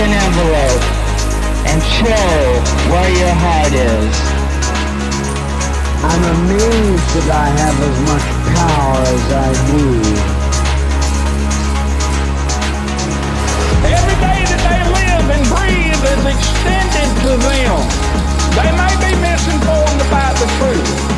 an envelope and show where your heart is. I'm amazed that I have as much power as I do. Every day that they live and breathe is extended to them. They may be misinformed about the truth.